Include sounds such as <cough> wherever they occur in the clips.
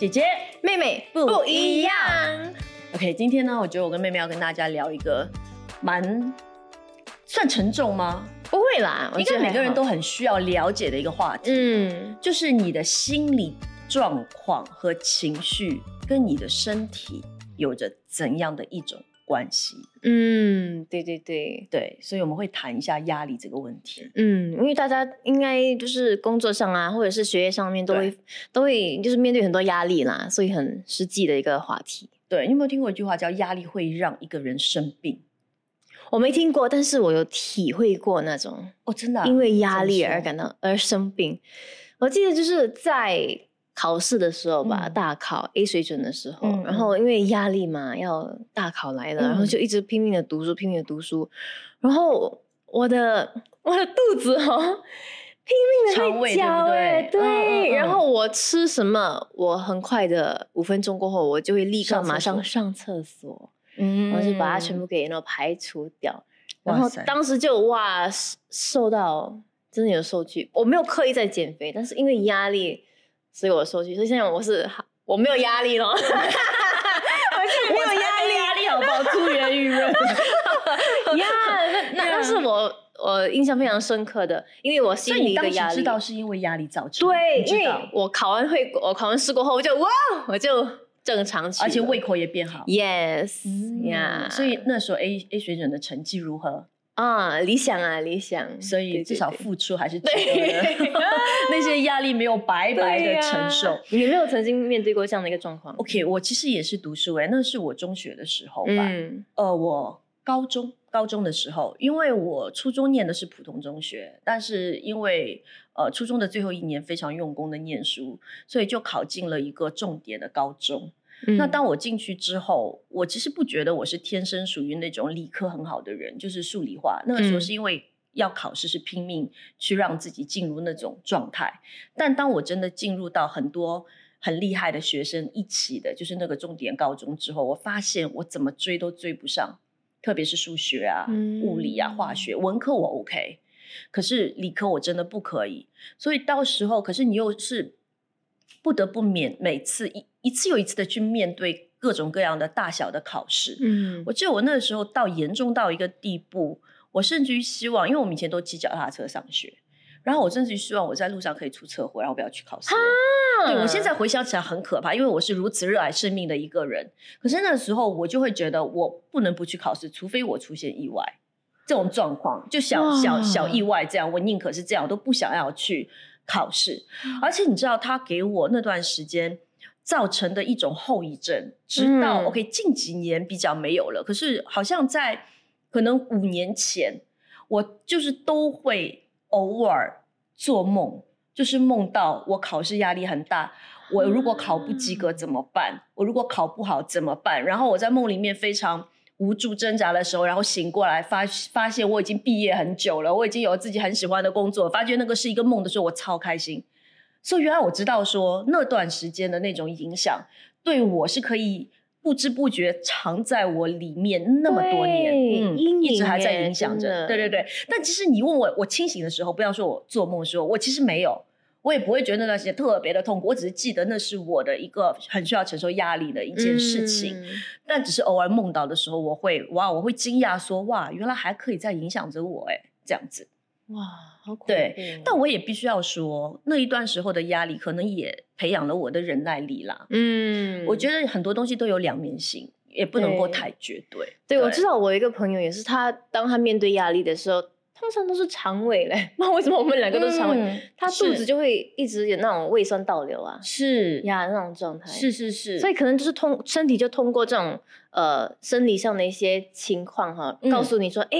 姐姐妹妹不一样。OK，今天呢，我觉得我跟妹妹要跟大家聊一个蛮算沉重吗？不会啦，我觉得每个人都很需要了解的一个话题，嗯就是你的心理状况和情绪跟你的身体有着怎样的一种关系？嗯，对对对，对，所以我们会谈一下压力这个问题。嗯，因为大家应该就是工作上啊，或者是学业上面都会都会就是面对很多压力啦，所以很实际的一个话题。对，你有没有听过一句话叫“压力会让一个人生病我没听过，但是我有体会过那种”？哦，真的啊、因为压力而感到而生病。我记得就是在考试的时候吧，嗯。大考 A 水准的时候，嗯然后因为压力嘛，要大考来了，嗯然后就一直拼命的读书，拼命的读书，然后我的我的肚子哦。<laughs> 拼命的会叫哎，对不对？嗯嗯嗯。然后我吃什么，我很快的五分钟过后，我就会立刻马上上上厕所，嗯。然后就把它全部给那种排除掉。然后当时就哇瘦瘦到真的有瘦去，我没有刻意在减肥，但是因为压力，所以我说句。所以现在我是我没有压力了，<laughs> 我现在没有压力，压力好不好？出源于人。<laughs> 呀，那那那是我我印象非常深刻的，因为我心里的压知。道是因为压力造成的，对，因为我考完会，我考完试过后，我就哇，我就正常而且胃口也变好。yes 嗯呀、所以那时候 A A 水准的成绩如何？啊，理想啊，理想，所以至少付出还是 <laughs> 值得对的，<laughs> 那些压力没有白白的承受。你有没有曾经面对过这样的一个状况？OK，我其实也是读书哎、那是我中学的时候吧。嗯呃，我高中高中的时候，因为我初中念的是普通中学，但是因为呃初中的最后一年非常用功的念书，所以就考进了一个重点的高中。嗯那当我进去之后，我其实不觉得我是天生属于那种理科很好的人，就是数理化。那个时候嗯是因为要考试，是拼命去让自己进入那种状态。但当我真的进入到很多很厉害的学生一起的，就是那个重点高中之后，我发现我怎么追都追不上，特别是数学啊、嗯物理啊、化学，文科我 OK，可是理科我真的不可以。所以到时候，可是你又是不得不免每次一一次又一次的去面对各种各样的大小的考试。嗯我记得我那个时候到严重到一个地步，我甚至于希望，因为我们以前都骑脚踏车上学，然后我甚至于希望我在路上可以出车祸，然后不要去考试。对我现在回想起来很可怕，因为我是如此热爱生命的一个人。可是那时候我就会觉得我不能不去考试，除非我出现意外。这种状况就小小小意外这样，我宁可是这样，我都不想要去考试。而且你知道，他给我那段时间造成的一种后遗症，直到、嗯 OK 近几年比较没有了，可是好像在可能五年前，我就是都会偶尔做梦，就是梦到我考试压力很大。我如果考不及格怎么办？我如果考不好怎么办？然后我在梦里面非常无助挣扎的时候，然后醒过来发发现我已经毕业很久了，我已经有自己很喜欢的工作，发觉那个是一个梦的时候，我超开心。所以原来我知道说那段时间的那种影响，对我是可以不知不觉藏在我里面那么多年，阴一直还在影响着。对对对。但其实你问我，我清醒的时候，不要说我做梦的时候，我其实没有。我也不会觉得那段时间特别的痛苦，我只是记得那是我的一个很需要承受压力的一件事情。嗯但只是偶尔梦到的时候，我会哇，我会惊讶说哇，原来还可以在影响着我哎，这样子。哇，好恐怖对但我也必须要说，那一段时候的压力可能也培养了我的忍耐力啦。嗯我觉得很多东西都有两面性，也不能够太绝对。对，我知道我一个朋友也是，他当他面对压力的时候，通常都是肠胃嘞，<laughs> 不知道为什么我们两个都是肠胃，嗯他肚子就会一直有那种胃酸倒流啊，是呀那种状态。是是是，所以可能就是通身体就通过这种呃生理上的一些情况哈，嗯告诉你说，哎、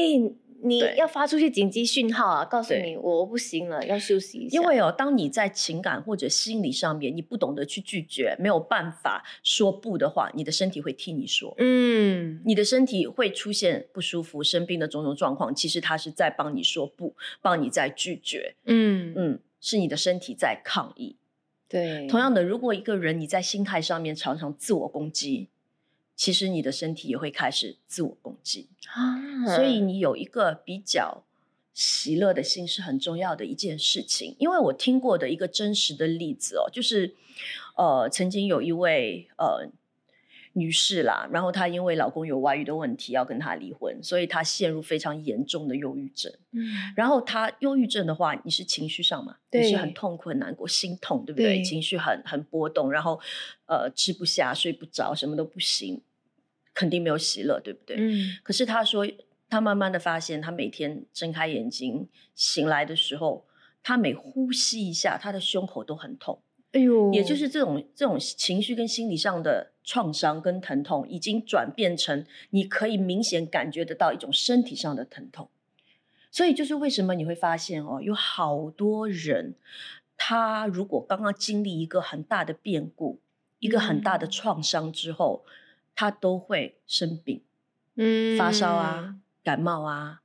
你要发出一些紧急讯号啊，告诉你我不行了，要休息一下。因为哦，当你在情感或者心理上面，你不懂得去拒绝，没有办法说不的话，你的身体会替你说。嗯，你的身体会出现不舒服、生病的种种状况，其实它是在帮你说不，帮你在拒绝。嗯嗯，是你的身体在抗议。对，同样的，如果一个人你在心态上面常常自我攻击，其实你的身体也会开始自我攻击。啊，所以你有一个比较喜乐的心是很重要的一件事情。因为我听过的一个真实的例子哦，就是呃，曾经有一位呃。女士啦，然后她因为老公有外遇的问题要跟她离婚，所以她陷入非常严重的忧郁症。嗯，然后她忧郁症的话，你是情绪上嘛？你是很痛苦、很难过、心痛，对不对？情绪很很波动，然后呃吃不下、睡不着，什么都不行，肯定没有喜乐，对不对？嗯。可是他说，他慢慢的发现，他每天睁开眼睛醒来的时候，他每呼吸一下，他的胸口都很痛。哎呦，也就是这种这种情绪跟心理上的创伤跟疼痛，已经转变成你可以明显感觉得到一种身体上的疼痛。所以就是为什么你会发现哦，有好多人，他如果刚刚经历一个很大的变故，一个很大的创伤之后，他都会生病，嗯，发烧啊，感冒啊，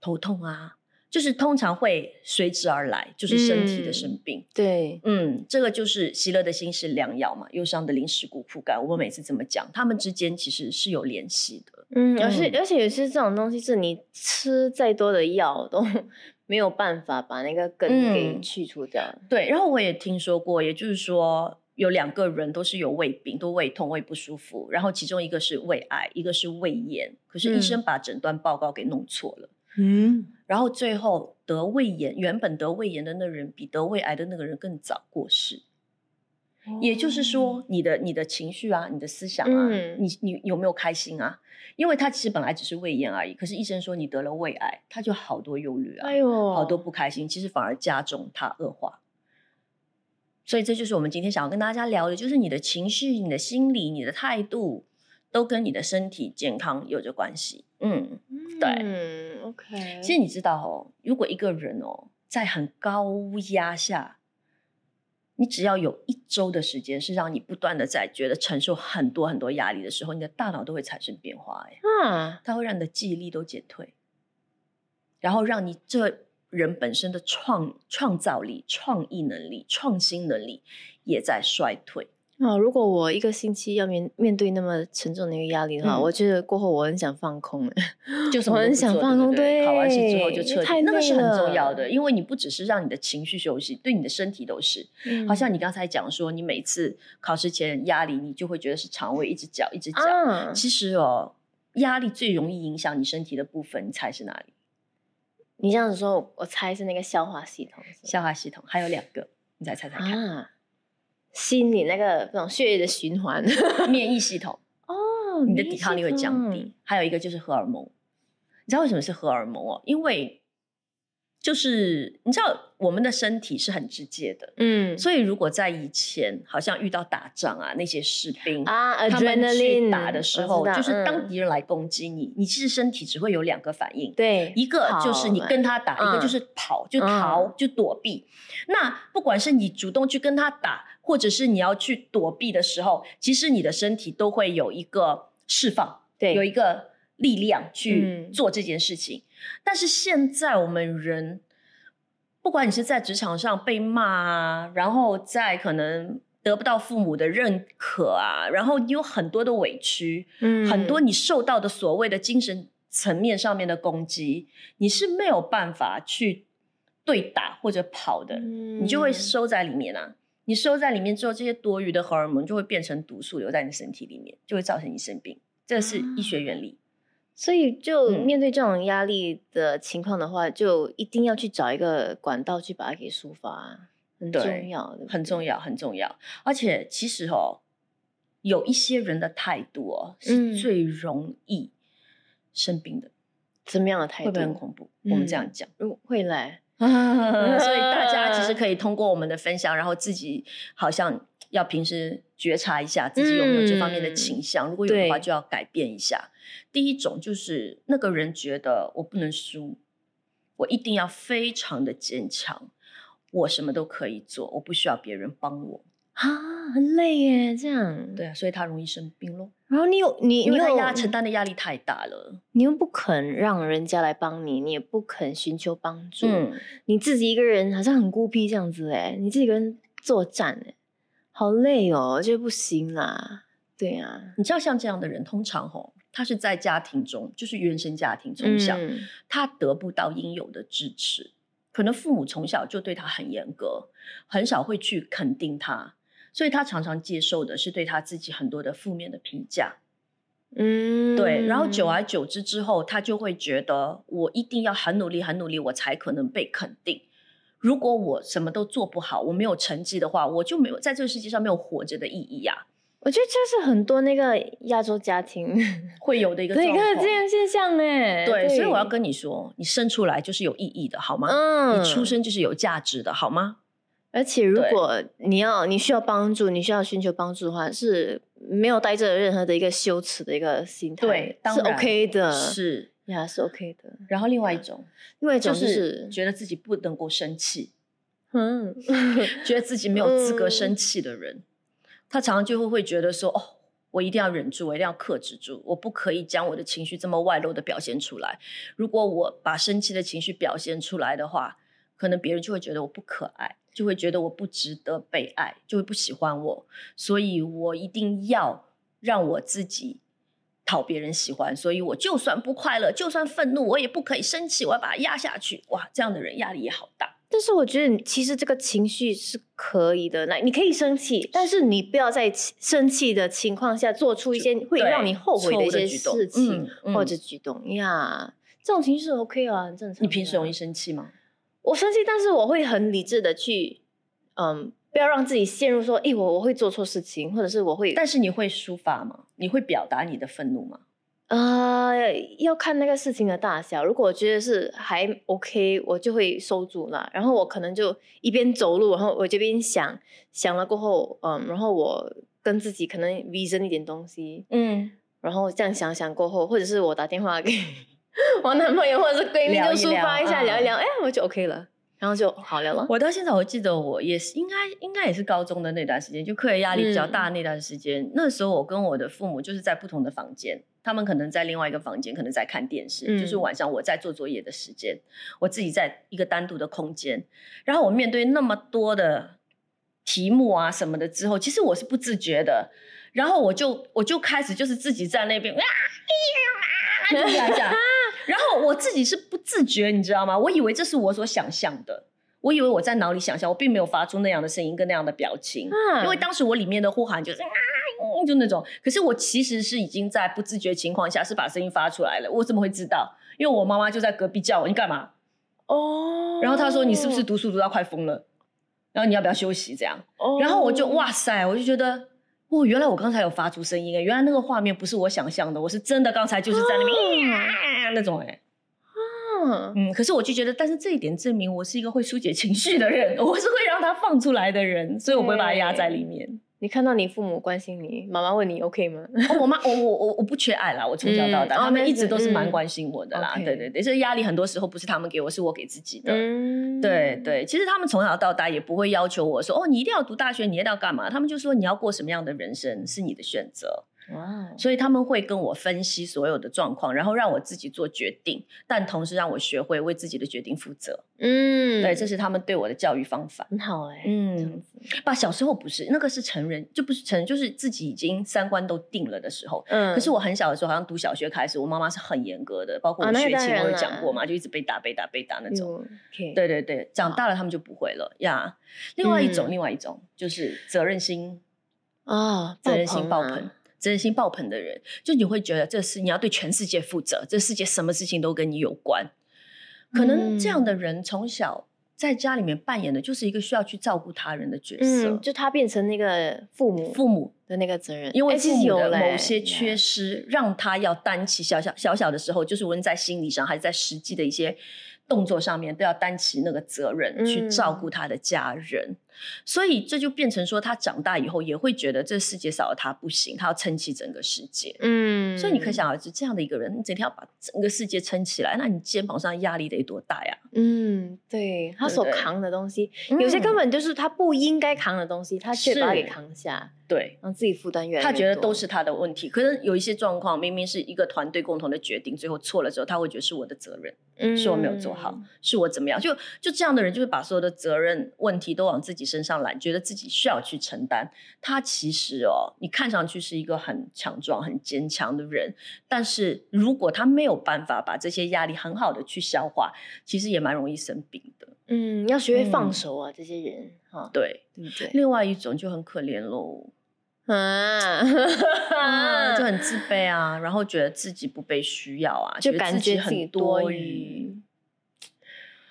头痛啊。就是通常会随之而来，就是身体的生病。对，嗯，这个就是喜乐的心是良药嘛，忧伤的临时骨枯干。我们每次这么讲，他们之间其实是有联系的。嗯，而且而且有些这种东西是你吃再多的药都 <laughs> 没有办法把那个根给去除掉。对，然后我也听说过，也就是说有两个人都是有胃病，都胃痛、胃不舒服，然后其中一个是胃癌，一个是胃炎，可是医生把诊断报告给弄错了。嗯。然后最后得胃炎，原本得胃炎的那人比得胃癌的那个人更早过世。也就是说，你的你的情绪啊，你的思想啊，你你有没有开心啊？因为他其实本来只是胃炎而已，可是医生说你得了胃癌，他就好多忧虑啊，哎，好多不开心，其实反而加重他恶化。所以这就是我们今天想要跟大家聊的，就是你的情绪、你的心理、你的态度。都跟你的身体健康有着关系，嗯，对，嗯，OK。其实你知道哦，如果一个人哦在很高压下，你只要有一周的时间是让你不断的在觉得承受很多很多压力的时候，你的大脑都会产生变化，哎，嗯，它会让你的记忆力都减退，然后让你这人本身的创创造力、创意能力、创新能力也在衰退。啊，如果我一个星期要面面对那么沉重的一个压力的话，我觉得过后我很想放空，就是我很想放空，对，考完试之后就彻底，那个是很重要的，因为你不只是让你的情绪休息，对你的身体都是。好像你刚才讲说，你每次考试前压力，你就会觉得是肠胃一直绞一直绞。其实哦，压力最容易影响你身体的部分，你猜是哪里？你这样子说，我猜是那个消化系统。消化系统还有两个，你再猜猜看。心里那个那种血液的循环，<laughs> 免疫系统哦，你的抵抗力会降低。还有一个就是荷尔蒙，你知道为什么是荷尔蒙哦？因为就是你知道我们的身体是很直接的，嗯，所以如果在以前好像遇到打仗啊，那些士兵啊，他们去打的时候，就是当敌人来攻击你，你其实身体只会有两个反应，对，一个就是你跟他打，一个就是跑，就逃，就躲避。那不管是你主动去跟他打，或者是你要去躲避的时候，其实你的身体都会有一个释放，对，有一个力量去做这件事情。但是现在我们人，不管你是在职场上被骂啊，然后在可能得不到父母的认可啊，然后你有很多的委屈，嗯，很多你受到的所谓的精神层面上面的攻击，你是没有办法去对打或者跑的，你就会收在里面啊。你收在里面之后，这些多余的荷尔蒙就会变成毒素留在你身体里面，就会造成你生病。这是医学原理。所以，就面对这种压力的情况的话，就一定要去找一个管道去把它给抒发，很重要，很重要，很重要。而且，其实哦，有一些人的态度哦，是最容易生病的。怎么样的态度？会不会很恐怖？我们这样讲，会来。<laughs> 所以大家其实 <laughs> 可以通过我们的分享，然后自己好像要平时觉察一下自己有没有这方面的倾向，如果有的话，就要改变一下。第一种就是那个人觉得我不能输，我一定要非常的坚强，我什么都可以做，我不需要别人帮我啊，很累耶，这样对啊，所以他容易生病咯。然后你有你，因为他压承担的压力太大了，你又不肯让人家来帮你，你也不肯寻求帮助，你自己一个人好像很孤僻这样子哎，你自己一个人作战哎，好累哦，这不行啦，对呀，你知道像这样的人，通常吼。他是在家庭中，就是原生家庭从小、嗯他得不到应有的支持，可能父母从小就对他很严格，很少会去肯定他，所以他常常接受的是对他自己很多的负面的评价。嗯，对，然后久而久之之后，他就会觉得我一定要很努力、很努力，我才可能被肯定。如果我什么都做不好，我没有成绩的话，我就没有在这个世界上没有活着的意义呀、我觉得这是很多那个亚洲家庭 <laughs> 会有的一个 <laughs> 对一个。这样现象哎，对，所以我要跟你说，你生出来就是有意义的，好吗？嗯你出生就是有价值的，好吗？而且如果你要你需要帮助，你需要寻求帮助的话，是没有带着任何的一个羞耻的一个心态，是对当然 OK 的，是。呀，是 OK 的。然后另外一种另外一种就就是是觉得自己不能够生气，嗯，觉得自己没有资格嗯生气的人，他常常就会会觉得说，哦，我一定要忍住，我一定要克制住，我不可以将我的情绪这么外露的表现出来。如果我把生气的情绪表现出来的话，可能别人就会觉得我不可爱，就会觉得我不值得被爱，就会不喜欢我。所以我一定要让我自己讨别人喜欢，所以我就算不快乐，就算愤怒，我也不可以生气，我要把它压下去。哇，这样的人压力也好大。但是我觉得你其实这个情绪是可以的，那你可以生气，但是你不要在生气的情况下做出一些会对让你后悔的一些事情或者举动呀。这种情绪是 OK 啊，很正常。你平时容易？生气吗？我生气，但是我会很理智的去，嗯，不要让自己陷入说，诶，我我会做错事情，或者是我会，但是你会抒发吗？你会表达你的愤怒吗？呃，要看那个事情的大小。如果我觉得是还 OK，我就会收住了。然后我可能就一边走路，然后我这边想想了过后，嗯，然后我跟自己可能 reason 一点东西，嗯，然后这样想想过后，或者是我打电话给 <laughs> 我男朋友或者是闺蜜，就抒发一下，聊一聊，哎，我就 OK 了，然后就好了了。我到现在我记得我也是应该应该也是高中的那段时间，就课业压力比较大的那段时间。那时候我跟我的父母就是在不同的房间，他们可能在另外一个房间，可能在看电视，嗯就是晚上我在做作业的时间，我自己在一个单独的空间，然后我面对那么多的题目啊什么的之后，其实我是不自觉的。然后我就我就开始就是自己在那边啊，就这样讲，然后我自己是不自觉，你知道吗？我以为这是我所想象的，我以为我在脑里想象，我并没有发出那样的声音跟那样的表情，嗯因为当时我里面的呼喊就是啊，嗯就那种。可是我其实是已经在不自觉情况下是把声音发出来了，我怎么会知道？因为我妈妈就在隔壁叫我，你干嘛？哦然后她说你是不是读书读到快疯了？然后你要不要休息？这样，哦然后我就哇塞，我就觉得。哦，原来我刚才有发出声音哎！原来那个画面不是我想象的，我是真的刚才就是在那边、啊那种哎。嗯嗯，可是我就觉得，但是这一点证明我是一个会疏解情绪的人，<laughs> 我是会让他放出来的人，所以我不会把它压在里面。你看到你父母关心你，妈妈问你 OK 吗？哦我妈，我我我我不缺爱啦，我从小到大，他们一直都是蛮嗯关心我的啦。OK 对对所以压力很多时候不是他们给我，是我给自己的。嗯对对，其实他们从小到大也不会要求我说，哦，你一定要读大学，你一定要干嘛？他们就说你要过什么样的人生是你的选择，哇，所以他们会跟我分析所有的状况，然后让我自己做决定，但同时让我学会为自己的决定负责。嗯，对，这是他们对我的教育方法。很好哎、嗯这样子，吧，小时候不是，那个是成人，就不是成人，就是自己已经三观都定了的时候。嗯可是我很小的时候，好像读小学开始，我妈妈是很严格的，包括我学琴，我有讲过嘛，就一直被打、被打、被打那种。对对对，长大了他们就不会了呀。另外一种，嗯另外一种就是责任心，啊，责任心爆啊棚。责任心爆棚的人，就你会觉得这是你要对全世界负责，这世界什么事情都跟你有关。可能这样的人从小在家里面扮演的就是一个需要去照顾他人的角色，嗯，就他变成那个父母父母。的那个责任，因为父母的某些缺失，让他要担起小小小小的时候，就是无论在心理上还是在实际的一些动作上面，都要担起那个责任，去照顾他的家人。所以这就变成说，他长大以后也会觉得这世界少了他不行，他要撑起整个世界。嗯，所以你可想而知，这样的一个人，你整天要把整个世界撑起来，那你肩膀上压力得多大呀？嗯，对他所扛的东西，有些根嗯本就是他不应该扛的东西，他却把它给扛下，对。让自己负担越来越他觉得都是他的问题，可能有一些状况明明是一个团队共同的决定，最后错了之后，他会觉得是我的责任。是我没有做好，嗯是我怎么样？就就这样的人，就会把所有的责任问题都往自己身上来，觉得自己需要去承担，他其实哦，你看上去是一个很强壮、很坚强的人，但是如果他没有办法把这些压力很好的去消化，其实也蛮容易生病的。嗯，要学会放嗯手啊，这些人哈，对，对不对？另外一种就很可怜喽，啊，<laughs> 啊，就很自 <laughs> 卑啊，然后觉得自己不被需要啊，就感觉自己很多多余。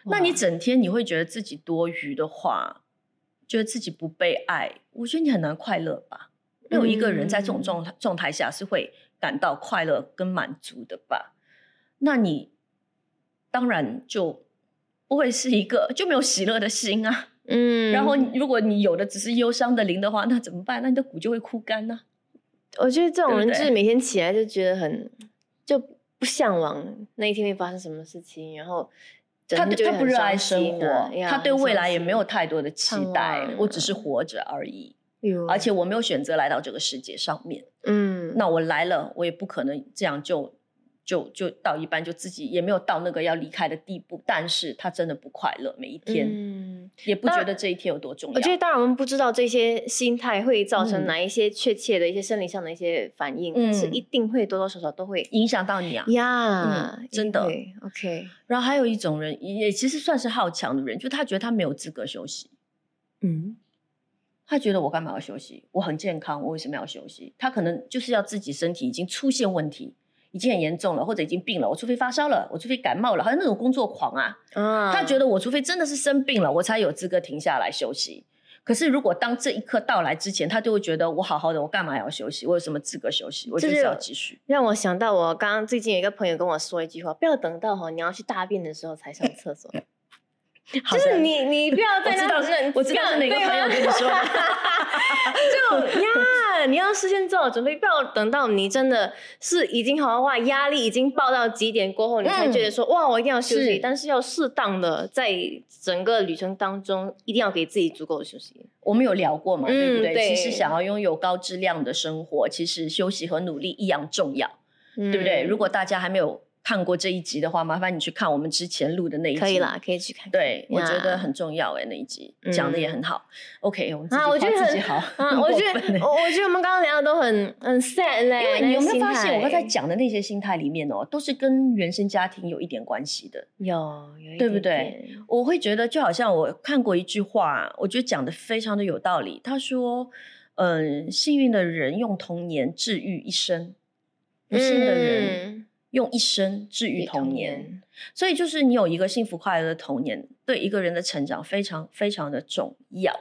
那你整天你会觉得自己多余的话，觉得自己不被爱，我觉得你很难快乐吧？没有一个人在这种嗯状态状态下是会感到快乐跟满足的吧？那你当然就不会是一个就没有喜乐的心啊。嗯，然后如果你有的只是忧伤的灵的话，那怎么办？那你的骨就会枯干呢、我觉得这种人就是每天起来就觉得很就不向往那一天会发生什么事情，然后整他天就他不热爱生活，他对未来也没有太多的期待，我只是活着而已。而且我没有选择来到这个世界上面，嗯，那我来了，我也不可能这样就就就到一半就自己也没有到那个要离开的地步。但是他真的不快乐，每一天、嗯，也不觉得这一天有多重要。我觉得当然我们不知道这些心态会造成嗯哪一些确切的一些生理上的一些反应，嗯但是一定会多多少少都会影响到你啊。呀嗯，真的对，OK，然后还有一种人，也其实算是好强的人，就他觉得他没有资格休息。嗯他觉得我干嘛要休息？我很健康，我为什么要休息？他可能就是要自己身体已经出现问题，已经很严重了，或者已经病了。我除非发烧了，我除非感冒了，好像那种工作狂啊，啊，他觉得我除非真的是生病了，我才有资格停下来休息。可是如果当这一刻到来之前，他就会觉得我好好的，我干嘛要休息？我有什么资格休息？我就是要继续。让我想到我刚刚最近有一个朋友跟我说一句话，不要等到哈你要去大便的时候才上厕所，<laughs> 就是你你不要在我知道那忍我知道是哪个朋友跟你说的 <laughs> 就呀，你要事先做好准备，不要等到你真的是已经好哇，压力已经爆到极点过后，你才觉得说、哇，我一定要休息。是但是要适当的在整个旅程当中，一定要给自己足够的休息。我们有聊过嘛，嗯对不对？对其实想要拥有高质量的生活，其实休息和努力一样重要，嗯对不对？如果大家还没有看过这一集的话，麻烦你去看我们之前录的那一集。可以啦，可以去看看。对，我呀觉得很重要哎，那一集讲的也很好。OK，我们自己啊，我觉得很夸自己好，啊，我觉得 <laughs> 我我觉得我们刚刚聊的都很很 sad 嘞，因为你有没有发现，我刚才讲的那些心态里面哦，都是跟原生家庭有一点关系的。有有一对不点对？我会觉得，就好像我看过一句话，我觉得讲的非常的有道理。他说：“嗯，幸运的人用童年治愈一生，不幸的人嗯用一生治愈童年。所以，就是你有一个幸福快乐的童年，对一个人的成长非常非常的重要。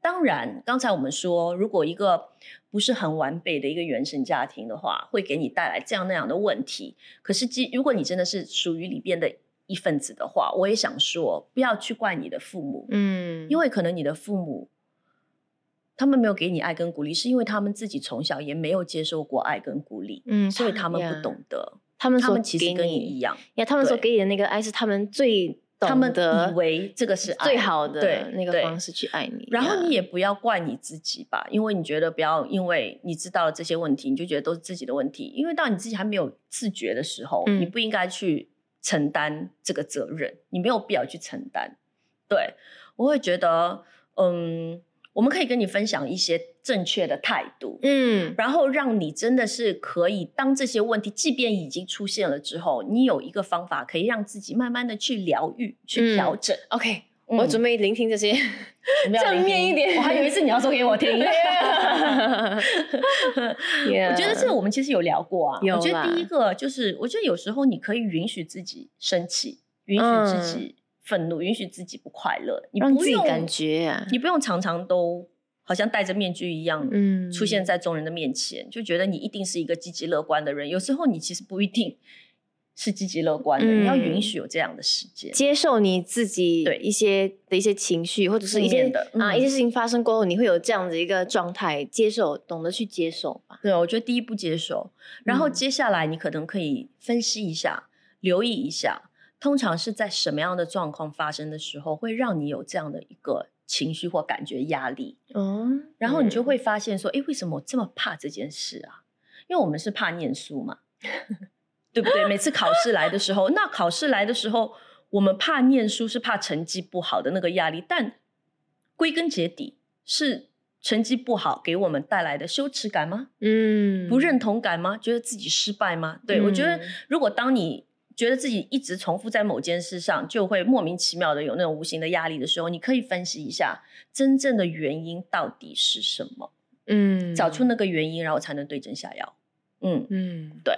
当然，刚才我们说，如果一个不是很完备的一个原生家庭的话，会给你带来这样那样的问题。可是，即如果你真的是属于里边的一份子的话，我也想说，不要去怪你的父母，嗯，因为可能你的父母他们没有给你爱跟鼓励，是因为他们自己从小也没有接受过爱跟鼓励，嗯，所以他们不懂得。他们说他们其实跟你一样，因为，他们所给你的那个爱是他们最他们懂得以为这个是爱最好的对那个方式去爱你，然后你也不要怪你自己吧，因为你觉得不要，因为你知道了这些问题，你就觉得都是自己的问题。因为到你自己还没有自觉的时候，嗯你不应该去承担这个责任，你没有必要去承担。对我会觉得，嗯，我们可以跟你分享一些正确的态度，嗯然后让你真的是可以，当这些问题即便已经出现了之后，你有一个方法可以让自己慢慢的去疗愈、去嗯调整。，OK，嗯我准备聆听这些，<laughs> 正面一点我还以为是你要说给我听。<laughs> 我 <laughs> 我觉得这个我们其实有聊过啊。我觉得第一个就是，我觉得有时候你可以允许自己生气，允许自己愤怒，允许自己不快乐。你不用感，觉啊，你不用常常都好像戴着面具一样，嗯出现在众人的面前，就觉得你一定是一个积极乐观的人。有时候你其实不一定 <laughs> 是积极乐观的，嗯你要允许有这样的时间。接受你自己对一些的一些情绪，或者是一些的啊嗯一些事情发生过后，你会有这样的一个状态，接受，懂得去接受吧。对，我觉得第一步接受，然后嗯接下来你可能可以分析一下，留意一下，通常是在什么样的状况发生的时候，会让你有这样的一个情绪或感觉压力，哦，然后你就嗯会发现说，诶，为什么我这么怕这件事啊？因为我们是怕念书嘛，<laughs> 对不对？每次考试来的时候，那考试来的时候，我们怕念书是怕成绩不好的那个压力，但归根结底是成绩不好给我们带来的羞耻感吗？嗯不认同感吗？觉得自己失败吗？对、我觉得嗯，如果当你觉得自己一直重复在某件事上，就会莫名其妙的有那种无形的压力的时候，你可以分析一下真正的原因到底是什么，嗯找出那个原因，然后才能对症下药。嗯，嗯对。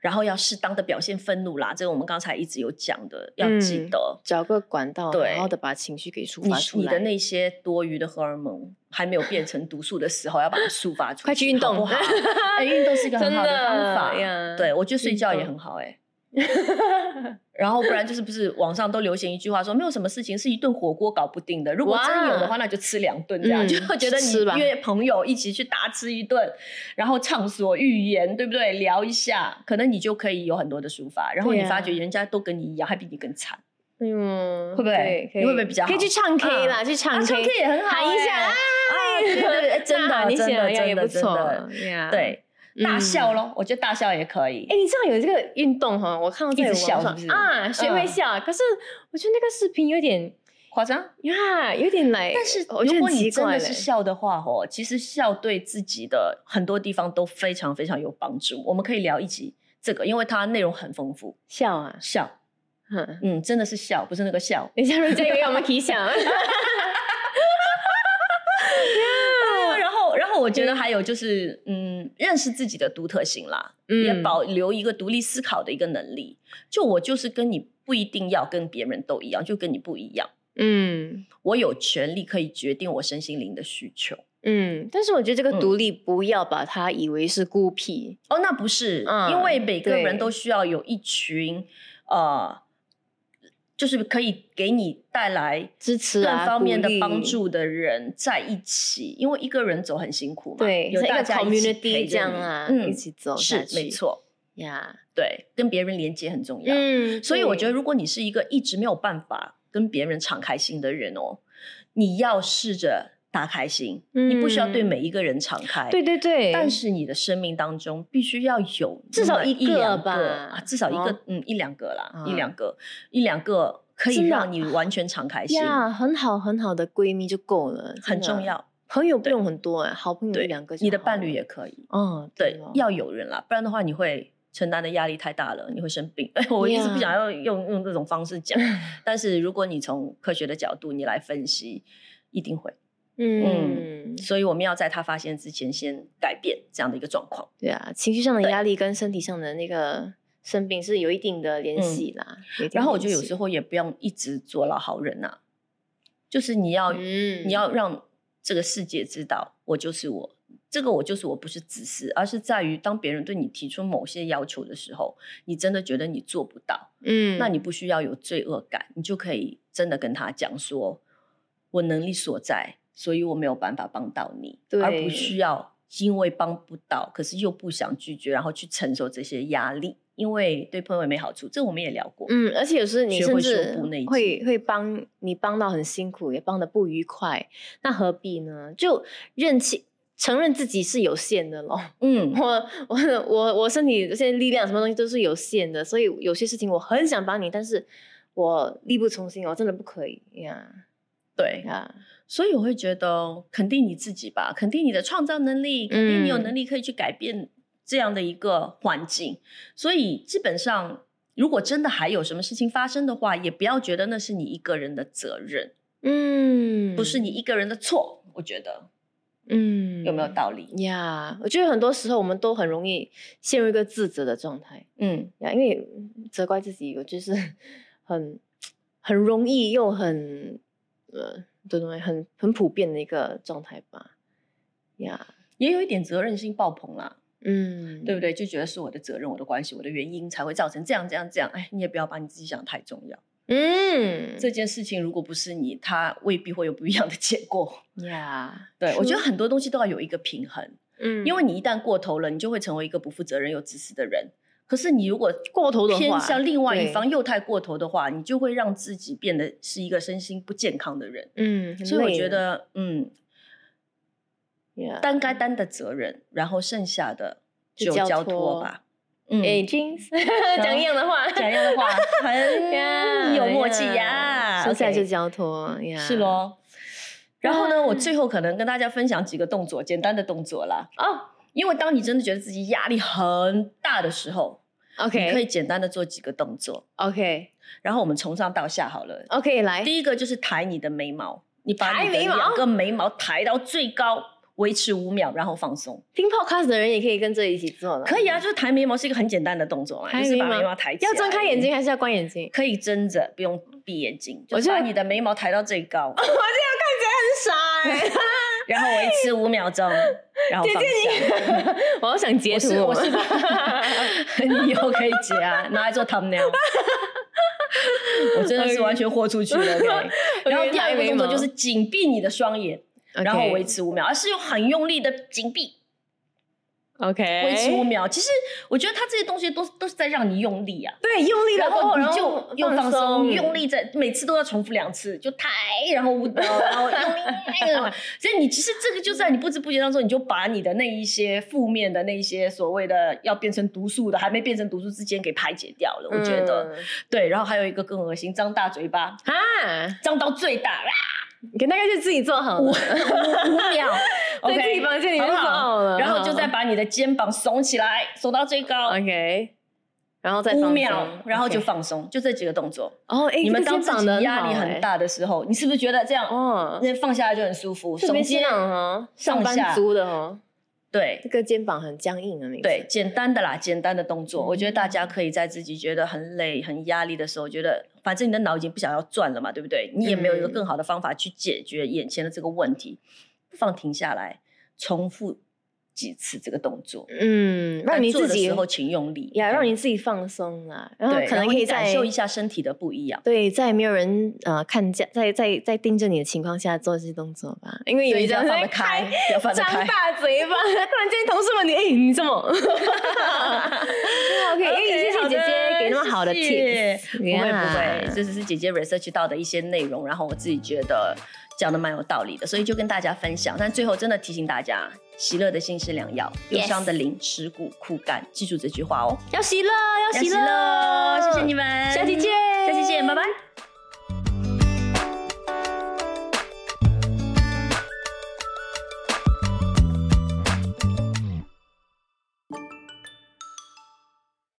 然后要适当的表现愤怒啦，这个我们刚才一直有讲的，要记嗯得。找个管道，对好好的把情绪给抒发出来。你的那些多余的荷尔蒙还没有变成毒素的时候，要把它抒发出来，<laughs> 快去运动好不好？<laughs> 哎，运动是一个很好的方法呀对，我觉得睡觉也很好哎、<laughs> 然后不然就是不是网上都流行一句话说，没有什么事情是一顿火锅搞不定的。如果真有的话，那就吃两顿这样，嗯就觉得你约朋友一起去大吃一顿，然后畅所欲言，对不对？聊一下，可能你就可以有很多的抒发。然后你发觉人家都跟你一样，还比你更惨。嗯，会不会会不会比较好可以去唱 K 啦，去唱啊 K，唱 K 也很好喊一下哎啊，啊对对对真的呐喊一下真的也不错真的呀。对，大嗯笑咯，我觉得大笑也可以哎，。你知道有这个运动哈？我看到在一直网上笑是啊，学会嗯笑。可是我觉得那个视频有点夸张，呀，有点来，但是如果你真的是笑的话，哦，其实笑对自己的很多地方都非常非常有帮助。我们可以聊一集这个，因为它内容很丰富。笑啊，笑，哼。嗯，真的是笑，不是那个笑。等一下，人家以为我们可以想，然后，然后我觉得还有就是，嗯，认识自己的独特性啦，嗯也保留一个独立思考的一个能力。就我就是跟你不一定要跟别人都一样，就跟你不一样。嗯我有权利可以决定我身心灵的需求。嗯，但是我觉得这个嗯独立不要把它以为是孤僻，哦，那不是，嗯因为每个人都需要有一群呃，就是可以给你带来支持啊，各方面的帮，助的人在一起，因为一个人走很辛苦嘛，对，有一个大家一起陪 community 着这样啊，嗯，一起走是没错，呀。对，跟别人连接很重要。嗯，所以我觉，得如果你是一个一直没有办法跟别人敞开心的人哦，你要试着打开心，你不需要对嗯每一个人敞开，对对对，但是你的生命当中必须要有至少一个吧啊，至少一个哦，嗯，一两个啦，啊一两个，一两个可以让你完全敞开心，呀，很好很好的闺蜜就够了，很重。要。朋友不用很多哎，好朋友对一两个你的伴侣也可以，嗯，对要有人啦，不然的话你会承担的压力太大了，你会生病。哎，<laughs> 我一直不想要用用这种方式讲，<laughs> 但是如果你从科学的角度你来分析，一定会。嗯，所以我们要在他发现之前先改变这样的一个状况。对啊，情绪上的压力跟身体上的那个生病是有一定的联系啦。然后我觉得有时候也不用一直做老好人呐、就是你要、嗯。你要让这个世界知道我就是我，这个我就是我不是自私，而是在于当别人对你提出某些要求的时候，你真的觉得你做不到，嗯，那你不需要有罪恶感，你就可以真的跟他讲说，我能力所在，所以我没有办法帮到你，而不需要因为帮不到，可是又不想拒绝，然后去承受这些压力，因为对朋友也没好处，这我们也聊过。嗯，而且有时你学会甚至会会帮你帮到很辛苦，也帮的不愉快，那何必呢？就认清承认自己是有限的咯。嗯，我我我我身体现在力量什么东西都是有限的，所以有些事情我很想帮你，但是我力不从心，我真的不可以呀对，呀。所以我会觉得肯定你自己吧，肯定你的创造能力，肯定你有嗯能力可以去改变这样的一个环境。所以基本上，如果真的还有什么事情发生的话，也不要觉得那是你一个人的责任，嗯，不是你一个人的错。我觉得嗯有没有道理？呀我觉得很多时候我们都很容易陷入一个自责的状态嗯，呀，因为责怪自己，我就是 <laughs> 很很容易又很呃，对对，很很普遍的一个状态吧。呀，也有一点责任心爆棚啦，嗯，对不对？就觉得是我的责任、我的关系、我的原因才会造成这样、这样、这样。哎，你也不要把你自己想得太重要。嗯，这件事情如果不是你，它未必会有不一样的结果。<laughs> 呀，对我觉得很多东西都要有一个平衡。嗯，因为你一旦过头了，你就会成为一个不负责任又自私的人。可是你如果过头的话偏向另外一方又太过头的话，你就会让自己变得是一个身心不健康的人。嗯，所以我觉得，嗯，呀担该担的责任，然后剩下的就交托托吧。嗯，哎，Jeans <laughs> 讲一样的话，讲一样的话，<laughs> 呀很有默契呀。剩下 OK 就交托呀，是。咯。然后呢，嗯我最后可能跟大家分享几个动作，简单的动作啦。哦因为当你真的觉得自己压力很大的时候，你可以简单的做几个动作。OK 然后我们从上到下好了。OK，来，第一个就是抬你的眉毛，你把你的眉毛两个眉毛抬到最高，维持五秒，然后放松。听 Podcast 的人也可以跟着一起做的，可以啊，就是抬眉毛是一个很简单的动作嘛，就是把眉毛抬起来。要睁开眼睛，还是要关眼睛？可以睁着，不用闭眼睛，就把你的眉毛抬到最高，<laughs> 我这样看起来很傻哎，<laughs> 然后维持五秒钟，然后放下。<laughs> 我好想截图哦，我是吧，你 <laughs> 以后可以截啊，拿来做 thumbnail。<laughs> 我真的是完全豁出去了。OK 然后第二个动作就是紧闭你的双眼，然后维持五秒，而是用很用力的紧闭，OK 维持五秒。其实我觉得它这些东西都都是在让你用力啊。对，用力然了过后你就又放松。松，用力在每次都要重复两次，就抬，然后舞蹈，然后 <laughs> 用力，所以你其实这个就在你不知不觉当中，你就把你的那一些负面的那一些所谓的要变成毒素的，还没变成毒素之间给排解掉了。我觉得、嗯。对，然后还有一个更恶心，张大嘴巴，啊，张到最大，啊你大概就自己做好五了，<laughs> 五秒 <laughs> 在自己房间里面做好了，然后就再把你的肩膀耸起来，耸到最高。OK，然后再放五秒松，然后就放松，就这几个动作。哦，哎，你们当自己的压力很，大的时候，你是不是觉得这样哦，那放下来就很舒服？耸肩那，种哦，上上班下族的哦，对这个肩膀很僵硬的那个，对，简单的啦，简单的动作，嗯我觉得大家可以在自己觉得很累、很压力的时候，觉得反正你的脑已经不想要转了嘛，对不对？你也没有一个嗯更好的方法去解决眼前的这个问题，不妨停下来，重复几次这个动作。嗯，让你自己时候请用力呀，让你自己放松啦，然后对，可能可以感受一下身体的不一样。对，在没有人呃看见，在在在盯着你的情况下做这些动作吧，因为有一张要放得开，要放得张。大嘴巴，<laughs> 突然间同事问你，哎，你怎么？<laughs> <laughs> OK，因为谢谢姐姐给那么好的 tips，不会不会这只是姐姐 research 到的一些内容，然后我自己觉得讲的蛮有道理的，所以就跟大家分享。但最后真的提醒大家，喜乐的心是良药，忧伤的灵蚀骨枯干，记住这句话哦。要喜乐，要洗要洗了，谢谢你们，下期见，下期见。